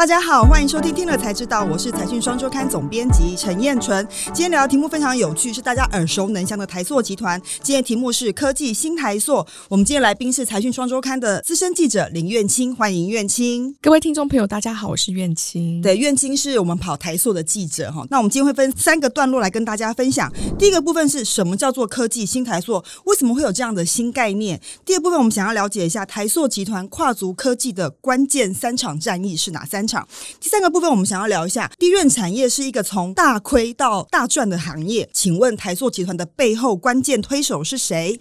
大家好，欢迎收听《听了才知道》，我是财讯双周刊总编辑陈彦纯。今天聊的题目非常有趣，是大家耳熟能详的台塑集团。今天题目是科技新台塑。我们今天来宾是财讯双周刊的资深记者林苑清，欢迎苑清。各位听众朋友，大家好，我是苑清。对，苑清是我们跑台塑的记者哈。那我们今天会分三个段落来跟大家分享。第一个部分是什么叫做科技新台塑？为什么会有这样的新概念？第二部分我们想要了解一下台塑集团跨足科技的关键三场战役是哪三场？第三个部分，我们想要聊一下低润产业是一个从大亏到大赚的行业。请问台塑集团的背后关键推手是谁？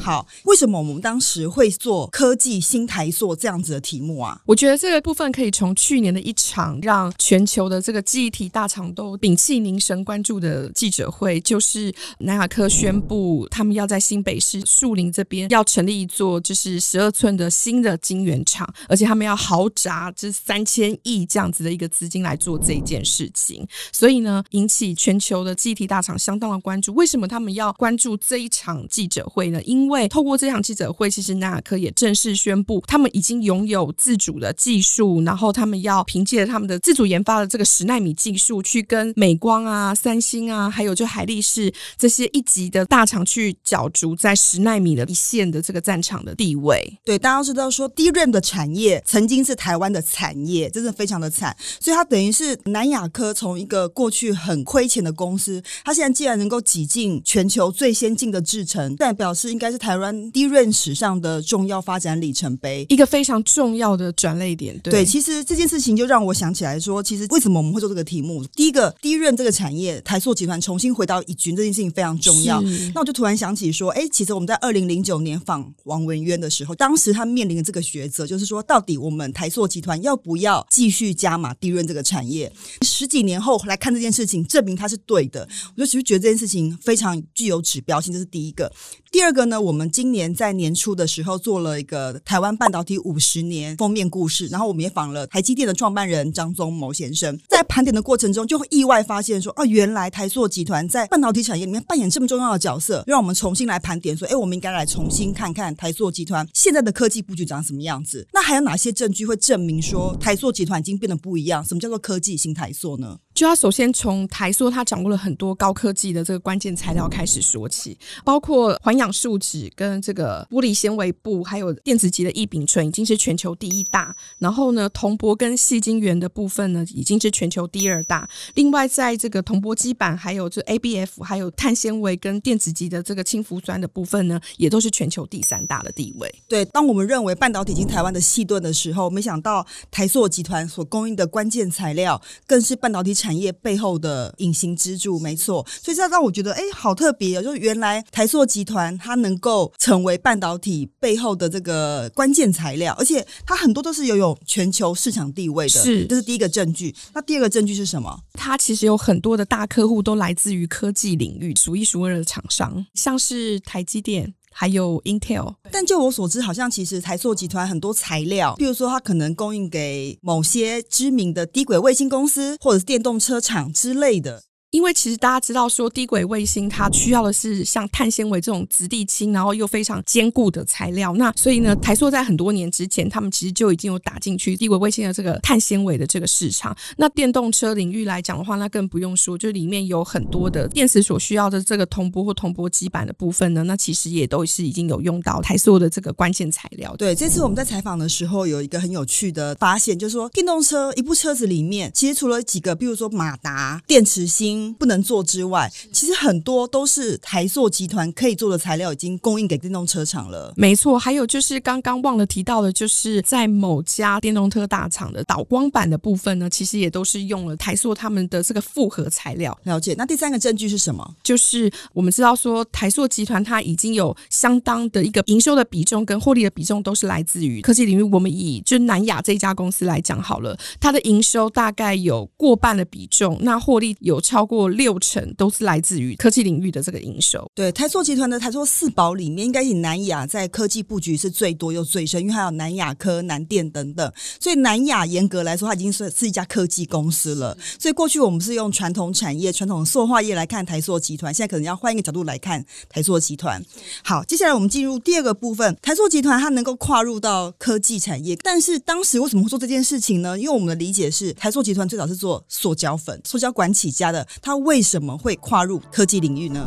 好，为什么我们当时会做科技新台塑这样子的题目啊？我觉得这个部分可以从去年的一场让全球的这个记忆体大厂都屏气凝神关注的记者会，就是南亚科宣布他们要在新北市树林这边要成立一座就是十二寸的新的晶圆厂，而且他们要豪砸这三千亿。以这样子的一个资金来做这件事情，所以呢，引起全球的记忆体大厂相当的关注。为什么他们要关注这一场记者会呢？因为透过这场记者会，其实纳克也正式宣布，他们已经拥有自主的技术，然后他们要凭借他们的自主研发的这个十纳米技术，去跟美光啊、三星啊，还有就海力士这些一级的大厂去角逐在十纳米的一线的这个战场的地位。对，大家都知道说，DRAM 的产业曾经是台湾的产业，真的。非常的惨，所以它等于是南亚科从一个过去很亏钱的公司，它现在既然能够挤进全球最先进的制程，代表是应该是台湾 DRAM 史上的重要发展里程碑，一个非常重要的转捩点。对，对，其实这件事情就让我想起来说，其实为什么我们会做这个题目？第一个 DRAM 这个产业，台塑集团重新回到一军这件事情非常重要。那我就突然想起说，哎，其实我们在二零零九年访王文渊的时候，当时他面临的这个抉择，就是说，到底我们台塑集团要不要继续续加码低润这个产业，十几年后来看这件事情，证明它是对的。我就其实觉得这件事情非常具有指标性，这是第一个。第二个呢，我们今年在年初的时候做了一个台湾半导体五十年封面故事，然后我们也访了台积电的创办人张忠谋先生。在盘点的过程中，就会意外发现说，哦，原来台塑集团在半导体产业里面扮演这么重要的角色，让我们重新来盘点说，哎，我们应该来重新看看台塑集团现在的科技布局长什么样子。那还有哪些证据会证明说台塑集团已经变得不一样？什么叫做科技新台塑呢？就要首先从台塑它掌握了很多高科技的这个关键材料开始说起，包括环氧树脂跟这个玻璃纤维布，还有电子级的异丙醇已经是全球第一大。然后呢，铜箔跟细晶圆的部分呢，已经是全球第二大。另外，在这个铜箔基板，还有这 ABF，还有碳纤维跟电子级的这个氢氟酸的部分呢，也都是全球第三大的地位。对，当我们认为半导体进台湾的细盾的时候，没想到台塑集团所供应的关键材料，更是半导体产业背后的隐形支柱，没错。所以这让我觉得，哎，好特别哦！就是原来台塑集团它能够成为半导体背后的这个关键材料，而且它很多都是拥有全球市场地位的。是，这是第一个证据。那第二个证据是什么？它其实有很多的大客户都来自于科技领域，数一数二的厂商，像是台积电。还有 Intel，但就我所知，好像其实台塑集团很多材料，比如说它可能供应给某些知名的低轨卫星公司，或者是电动车厂之类的。因为其实大家知道说低轨卫星它需要的是像碳纤维这种质地轻，然后又非常坚固的材料。那所以呢，台塑在很多年之前，他们其实就已经有打进去低轨卫星的这个碳纤维的这个市场。那电动车领域来讲的话，那更不用说，就里面有很多的电池所需要的这个铜箔或铜箔基板的部分呢，那其实也都是已经有用到台塑的这个关键材料。对，这次我们在采访的时候有一个很有趣的发现，就是说电动车一部车子里面，其实除了几个，比如说马达、电池芯。不能做之外，其实很多都是台塑集团可以做的材料，已经供应给电动车厂了。没错，还有就是刚刚忘了提到的，就是在某家电动车大厂的导光板的部分呢，其实也都是用了台塑他们的这个复合材料。了解。那第三个证据是什么？就是我们知道说台塑集团它已经有相当的一个营收的比重跟获利的比重都是来自于科技领域。我们以就南亚这一家公司来讲好了，它的营收大概有过半的比重，那获利有超过。六成都是来自于科技领域的这个营收。对，台塑集团的台塑四宝里面，应该以南亚在科技布局是最多又最深，因为还有南亚科、南电等等。所以南亚严格来说，它已经是是一家科技公司了。所以过去我们是用传统产业、传统塑化业来看台塑集团，现在可能要换一个角度来看台塑集团。好，接下来我们进入第二个部分，台塑集团它能够跨入到科技产业，但是当时为什么会做这件事情呢？因为我们的理解是，台塑集团最早是做塑胶粉、塑胶管起家的，他为什么会跨入科技领域呢？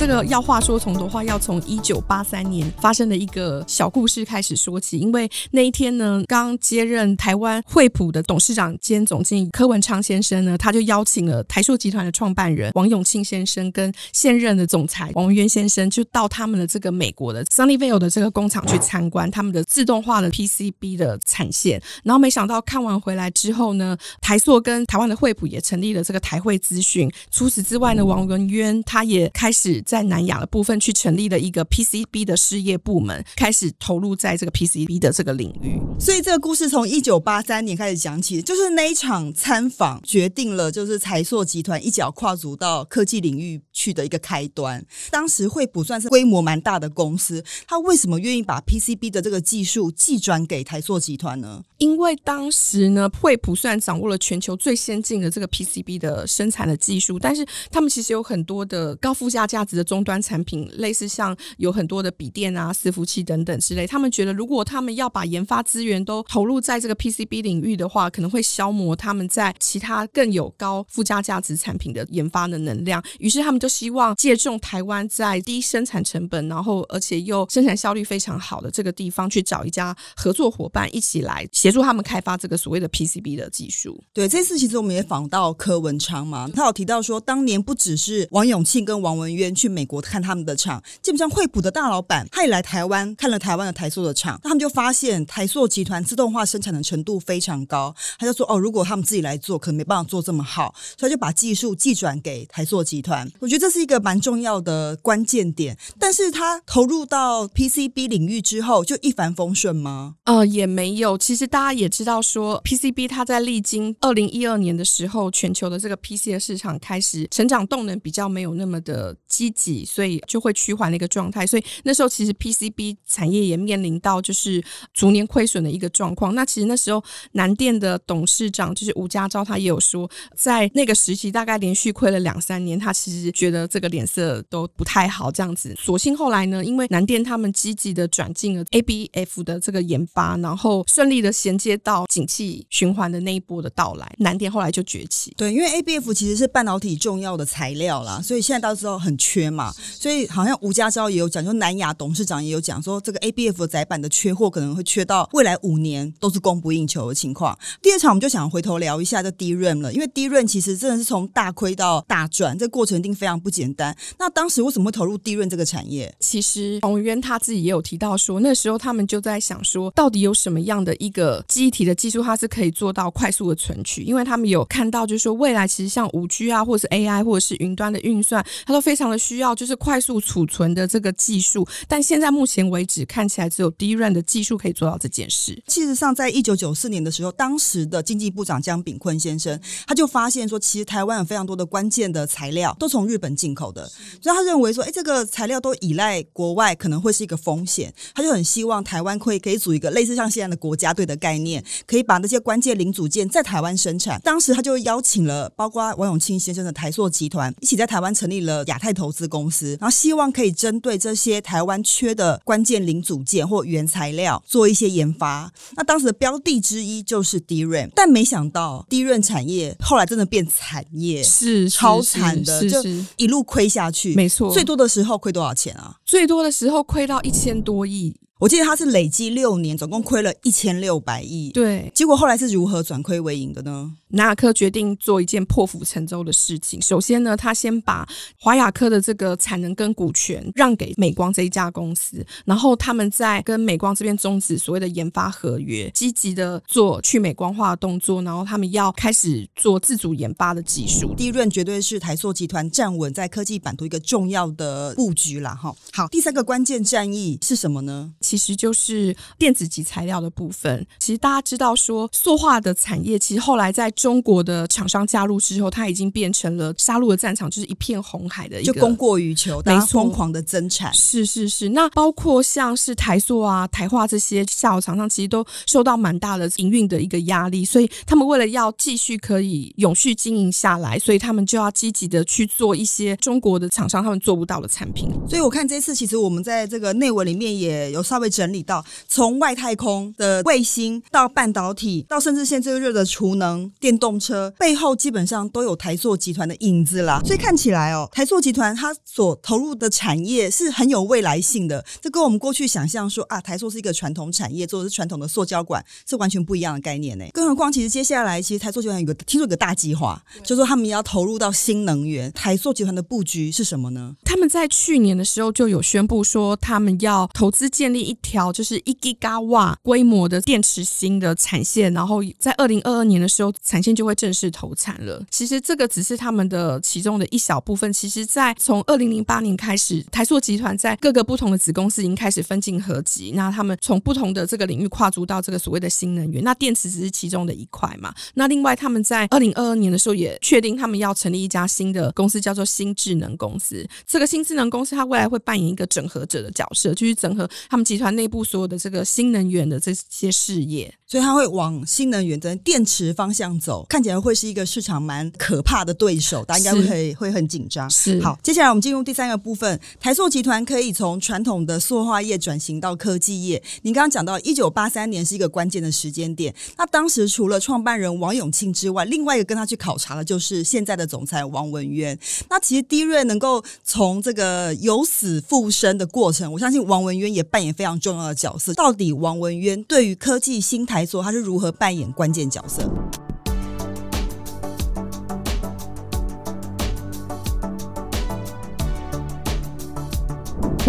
这个要话说从的话，要从一九八三年发生的一个小故事开始说起。因为那一天呢，刚接任台湾惠普的董事长兼总经理柯文昌先生呢，他就邀请了台塑集团的创办人王永庆先生跟现任的总裁王文渊先生，就到他们的这个美国的 Sunnyvale 的这个工厂去参观他们的自动化的 PCB 的产线。然后没想到看完回来之后呢，台塑跟台湾的惠普也成立了这个台汇资讯。除此之外呢，王文渊他也开始。在南亚的部分去成立了一个 PCB 的事业部门，开始投入在这个 PCB 的这个领域。所以这个故事从一九八三年开始讲起，就是那一场参访决定了，就是台塑集团一脚跨足到科技领域去的一个开端。当时惠普算是规模蛮大的公司，他为什么愿意把 PCB 的这个技术寄转给台塑集团呢？因为当时呢，惠普虽然掌握了全球最先进的这个 PCB 的生产的技术，但是他们其实有很多的高附加价值的终端产品，类似像有很多的笔电啊、伺服器等等之类。他们觉得，如果他们要把研发资源都投入在这个 PCB 领域的话，可能会消磨他们在其他更有高附加价值产品的研发的能量。于是，他们就希望借重台湾在低生产成本，然后而且又生产效率非常好的这个地方，去找一家合作伙伴一起来协助他们开发这个所谓的 PCB 的技术。对，这次其实我们也访到柯文昌嘛，他有提到说，当年不只是王永庆跟王文渊去美国看他们的厂，基本上惠普的大老板他也来台湾看了台湾的台塑的厂，他们就发现台塑集团自动化生产的程度非常高，他就说哦，如果他们自己来做，可能没办法做这么好，所以就把技术寄转给台塑集团。我觉得这是一个蛮重要的关键点。但是他投入到 PCB 领域之后，就一帆风顺吗？呃，也没有。其实大家也知道说，PCB 它在历经二零一二年的时候，全球的这个 PC 的市场开始成长动能比较没有那么的积极，所以就会趋缓的一个状态。所以那时候其实 PCB 产业也面临到就是逐年亏损的一个状况。那其实那时候南电的董事长就是吴家昭，他也有说，在那个时期大概连续亏了两三年，他其实觉得这个脸色都不太好这样子。所幸后来呢，因为南电他们积极的转进了 ABF 的这个研发，然后顺利的衔接到景气循环的那一波的到来，南电后来就崛起。对，因为 ABF 其实是半导体重要的材料啦，所以现在到时候很缺嘛，所以好像吴家昭也有讲，就南亚董事长也有讲说，这个 ABF 载板的缺货可能会缺到未来五年都是供不应求的情况。第二场我们就想回头聊一下这 DRAM 了，因为 DRAM 其实真的是从大亏到大赚，这个过程一定非常不简单。那当时为什么会投入 DRAM 这个产业？其实王文渊他自己也有提到说，那时候他们就在想说，到底有什么样的一个记忆体的技术，它是可以做到快速的存取，因为他们有看到，就是说未来其实像五 G 啊，或者是 AI，或者是云端的运算，它都非常的需要就是快速储存的这个技术。但现在目前为止，看起来只有 DRAM 的技术可以做到这件事。事实上，在一九九四年的时候，当时的经济部长江炳坤先生他就发现说，其实台湾有非常多的关键的材料都从日本进口的，所以他认为说，哎，这个材料都依赖国外，可能会是一个风险。他就很希望台湾可以可以组一个类似像现在的国家队的概念，可以把那些关键零组件在台湾生产。当时他就邀请了包括王永庆先生的台塑集团，一起在台湾成立了亚太投资公司，然后希望可以针对这些台湾缺的关键零组件或原材料做一些研发。那当时的标的之一就是 DRAM，但没想到 DRAM 产业后来真的变产业，是超惨的，就一路亏下去。没错，最多的时候亏多少钱啊？最多的时候亏到一千多亿。我记得他是累计六年，总共亏了一千六百亿。对，结果后来是如何转亏为盈的呢？南亚科决定做一件破釜沉舟的事情。首先呢，他先把华亚科的这个产能跟股权让给美光这一家公司，然后他们在跟美光这边终止所谓的研发合约，积极的做去美光化的动作，然后他们要开始做自主研发的技术。DRAM 绝对是台塑集团站稳在科技版图一个重要的布局啦。哈，好，第三个关键战役是什么呢？其实就是电子级材料的部分。其实大家知道说，塑化的产业其实后来在中国的厂商加入之后，它已经变成了杀戮的战场，就是一片红海的一个，就供过于求，大家疯狂的增产。是是是，那包括像是台塑啊、台化这些下游厂商，其实都受到蛮大的营运的一个压力，所以他们为了要继续可以永续经营下来，所以他们就要积极的去做一些中国的厂商他们做不到的产品。所以我看这次其实我们在这个内文里面也有稍微整理到，从外太空的卫星到半导体，到甚至现在最热的储能电动车，背后基本上都有台塑集团的影子啦。所以看起来哦，台塑集团它所投入的产业是很有未来性的。这跟我们过去想象说啊，台塑是一个传统产业，做的是传统的塑胶管，是完全不一样的概念呢。更何况，其实接下来其实台塑集团有个听说有个大计划，就是说他们要投入到新能源。台塑集团的布局是什么呢？他们在去年的时候就有宣布说，他们要投资建立一条就是一 Giga 瓦规模的电池芯的产线，然后在二零二二年的时候，产线就会正式投产了。其实这个只是他们的其中的一小部分。其实，在从二零零八年开始，台塑集团在各个不同的子公司已经开始分进合集。那他们从不同的这个领域跨足到这个所谓的新能源。那电池只是其中的一块嘛。那另外，他们在二零二二年的时候也确定，他们要成立一家新的公司，叫做新智能公司。这个新智能公司，它未来会扮演一个整合者的角色，就是整合他们集团内部所有的这个新能源的这些事业。所以它会往新能源的电池方向走，看起来会是一个市场蛮可怕的对手，大家应该会会很紧张。是好，接下来我们进入第三个部分，台塑集团可以从传统的塑化业转型到科技业。您刚刚讲到一九八三年是一个关键的时间点，那当时除了创办人王永庆之外，另外一个跟他去考察的就是现在的总裁王文渊。那其实低瑞能够从这个由死复生的过程，我相信王文渊也扮演非常重要的角色。到底王文渊对于科技新台座，他是如何扮演关键角色？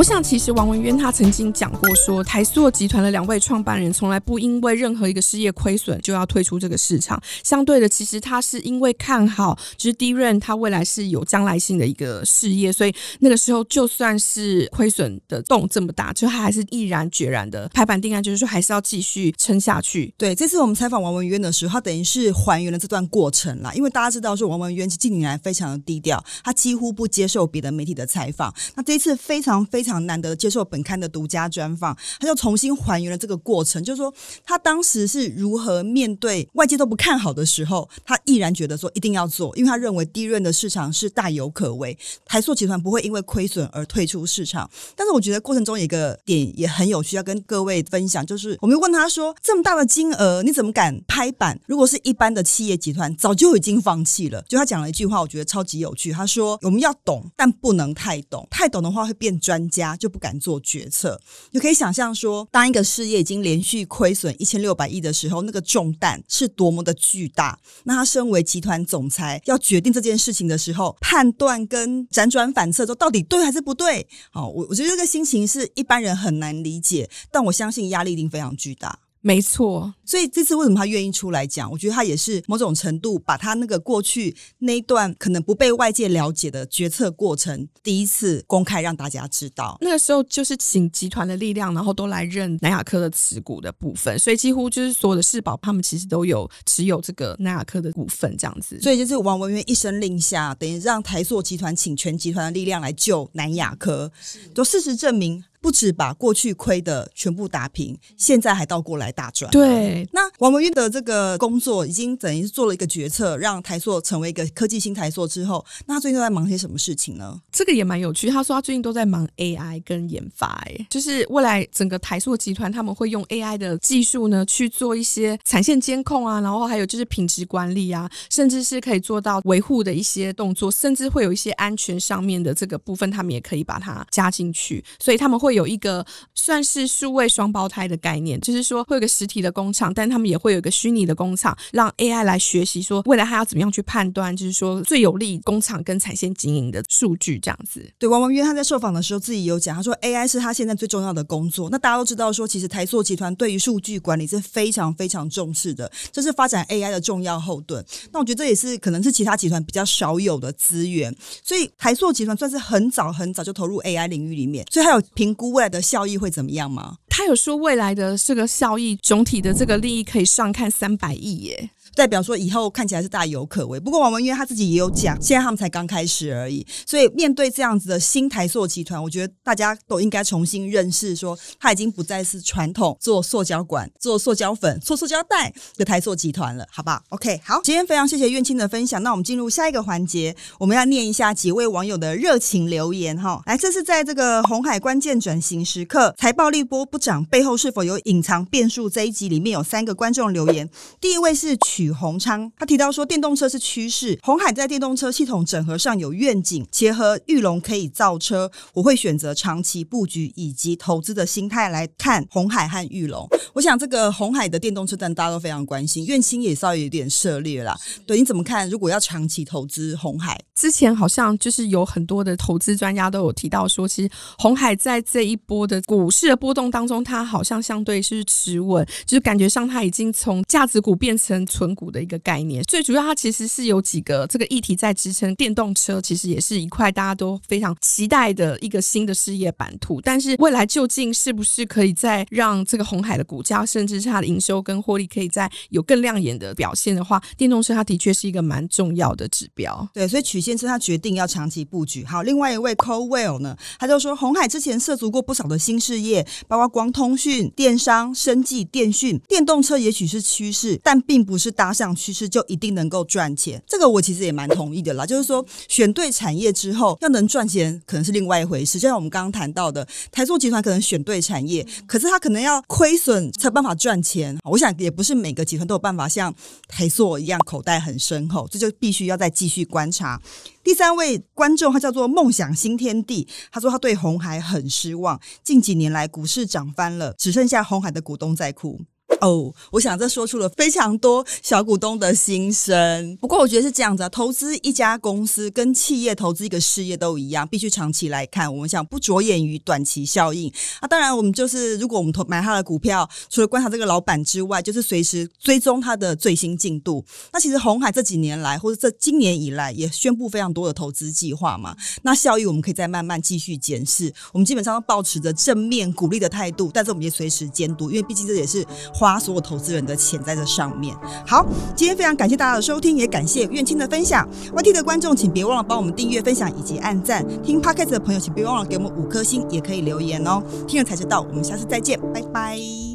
我想，其实王文渊他曾经讲过说，台塑集团的两位创办人从来不因为任何一个事业亏损就要退出这个市场。相对的，其实他是因为看好，就是低润他未来是有将来性的一个事业，所以那个时候就算是亏损的洞这么大，就他还是毅然决然的拍板定案，就是说还是要继续撑下去。对，这次我们采访王文渊的时候，他等于是还原了这段过程啦。因为大家知道说，王文渊近年来非常的低调，他几乎不接受别的媒体的采访。那这一次非常非常。常难得接受本刊的独家专访，他就重新还原了这个过程，就是说他当时是如何面对外界都不看好的时候，他毅然觉得说一定要做，因为他认为低润的市场是大有可为，台塑集团不会因为亏损而退出市场。但是我觉得过程中有一个点也很有趣，要跟各位分享，就是我们问他说这么大的金额，你怎么敢拍板？如果是一般的企业集团，早就已经放弃了。就他讲了一句话，我觉得超级有趣，他说我们要懂，但不能太懂，太懂的话会变专家。就不敢做决策，你可以想象说，当一个事业已经连续亏损一千六百亿的时候，那个重担是多么的巨大。那他身为集团总裁，要决定这件事情的时候，判断跟辗转反侧，说到底对还是不对？好，我我觉得这个心情是一般人很难理解，但我相信压力一定非常巨大。没错，所以这次为什么他愿意出来讲？我觉得他也是某种程度把他那个过去那一段可能不被外界了解的决策过程，第一次公开让大家知道。那个时候就是请集团的力量，然后都来认南亚科的持股的部分，所以几乎就是所有的世宝他们其实都有持有这个南亚科的股份，这样子。所以就是王文渊一声令下，等于让台塑集团请全集团的力量来救南亚科，就事实证明。不止把过去亏的全部打平，现在还倒过来大赚。对，那王文渊的这个工作已经等于是做了一个决策，让台塑成为一个科技新台塑之后，那他最近都在忙些什么事情呢？这个也蛮有趣。他说他最近都在忙 AI 跟研发，哎，就是未来整个台塑集团他们会用 AI 的技术呢去做一些产线监控啊，然后还有就是品质管理啊，甚至是可以做到维护的一些动作，甚至会有一些安全上面的这个部分，他们也可以把它加进去，所以他们会。会有一个算是数位双胞胎的概念，就是说会有个实体的工厂，但他们也会有一个虚拟的工厂，让 AI 来学习说未来他要怎么样去判断，就是说最有利工厂跟产线经营的数据这样子。对，王文渊他在受访的时候自己有讲，他说 AI 是他现在最重要的工作。那大家都知道说，其实台塑集团对于数据管理是非常非常重视的，这是发展 AI 的重要后盾。那我觉得这也是可能是其他集团比较少有的资源，所以台塑集团算是很早很早就投入 AI 领域里面，所以还有评估未来的效益会怎么样吗？他有说未来的这个效益，总体的这个利益可以上看三百亿耶。代表说以后看起来是大有可为，不过王文渊他自己也有讲，现在他们才刚开始而已，所以面对这样子的新台塑集团，我觉得大家都应该重新认识，说他已经不再是传统做塑胶管、做塑胶粉、做塑胶袋的台塑集团了，好不好？OK，好，今天非常谢谢苑青的分享，那我们进入下一个环节，我们要念一下几位网友的热情留言哈。来，这是在这个红海关键转型时刻，财报利多不涨背后是否有隐藏变数？这一集里面有三个观众留言，第一位是曲。许宏昌他提到说，电动车是趋势，红海在电动车系统整合上有愿景，结合玉龙可以造车，我会选择长期布局以及投资的心态来看红海和玉龙。我想这个红海的电动车，但大家都非常关心，苑青也稍微有点涉猎啦。对，你怎么看？如果要长期投资红海，之前好像就是有很多的投资专家都有提到说，其实红海在这这一波的股市的波动当中，它好像相对是持稳，就是感觉上它已经从价值股变成存股的一个概念，最主要它其实是有几个这个议题在支撑。电动车其实也是一块大家都非常期待的一个新的事业版图，但是未来究竟是不是可以再让这个红海的股价，甚至是它的营收跟获利，可以再有更亮眼的表现的话，电动车它的确是一个蛮重要的指标。对，所以曲先生他决定要长期布局。好，另外一位 Cowell 呢，他就说红海之前涉足过不少的新事业，包括光通讯、电商、生技、电讯、电动车，也许是趋势，但并不是。搭上趋势就一定能够赚钱，这个我其实也蛮同意的啦。就是说，选对产业之后，要能赚钱可能是另外一回事。就像我们刚刚谈到的，台塑集团可能选对产业，可是他可能要亏损才有办法赚钱。我想也不是每个集团都有办法像台塑一样口袋很深厚，这就必须要再继续观察。第三位观众他叫做梦想新天地，他说他对红海很失望，近几年来股市涨翻了，只剩下红海的股东在哭。哦我想这说出了非常多小股东的心声。不过我觉得是这样子啊，投资一家公司跟企业投资一个事业都一样，必须长期来看。我们想不着眼于短期效应啊。当然，我们就是如果我们投买他的股票，除了观察这个老板之外，就是随时追踪他的最新进度。那其实红海这几年来，或者这今年以来，也宣布非常多的投资计划嘛。那效益我们可以再慢慢继续检视。我们基本上都抱持着正面鼓励的态度，但是我们也随时监督，因为毕竟这也是花。把所有投资人的钱在这上面。好，今天非常感谢大家的收听，也感谢苑青的分享。YT 的观众，请别忘了帮我们订阅、分享以及按赞。听 Podcast 的朋友，请别忘了给我们五颗星，也可以留言哦。听了才知道，我们下次再见，拜拜。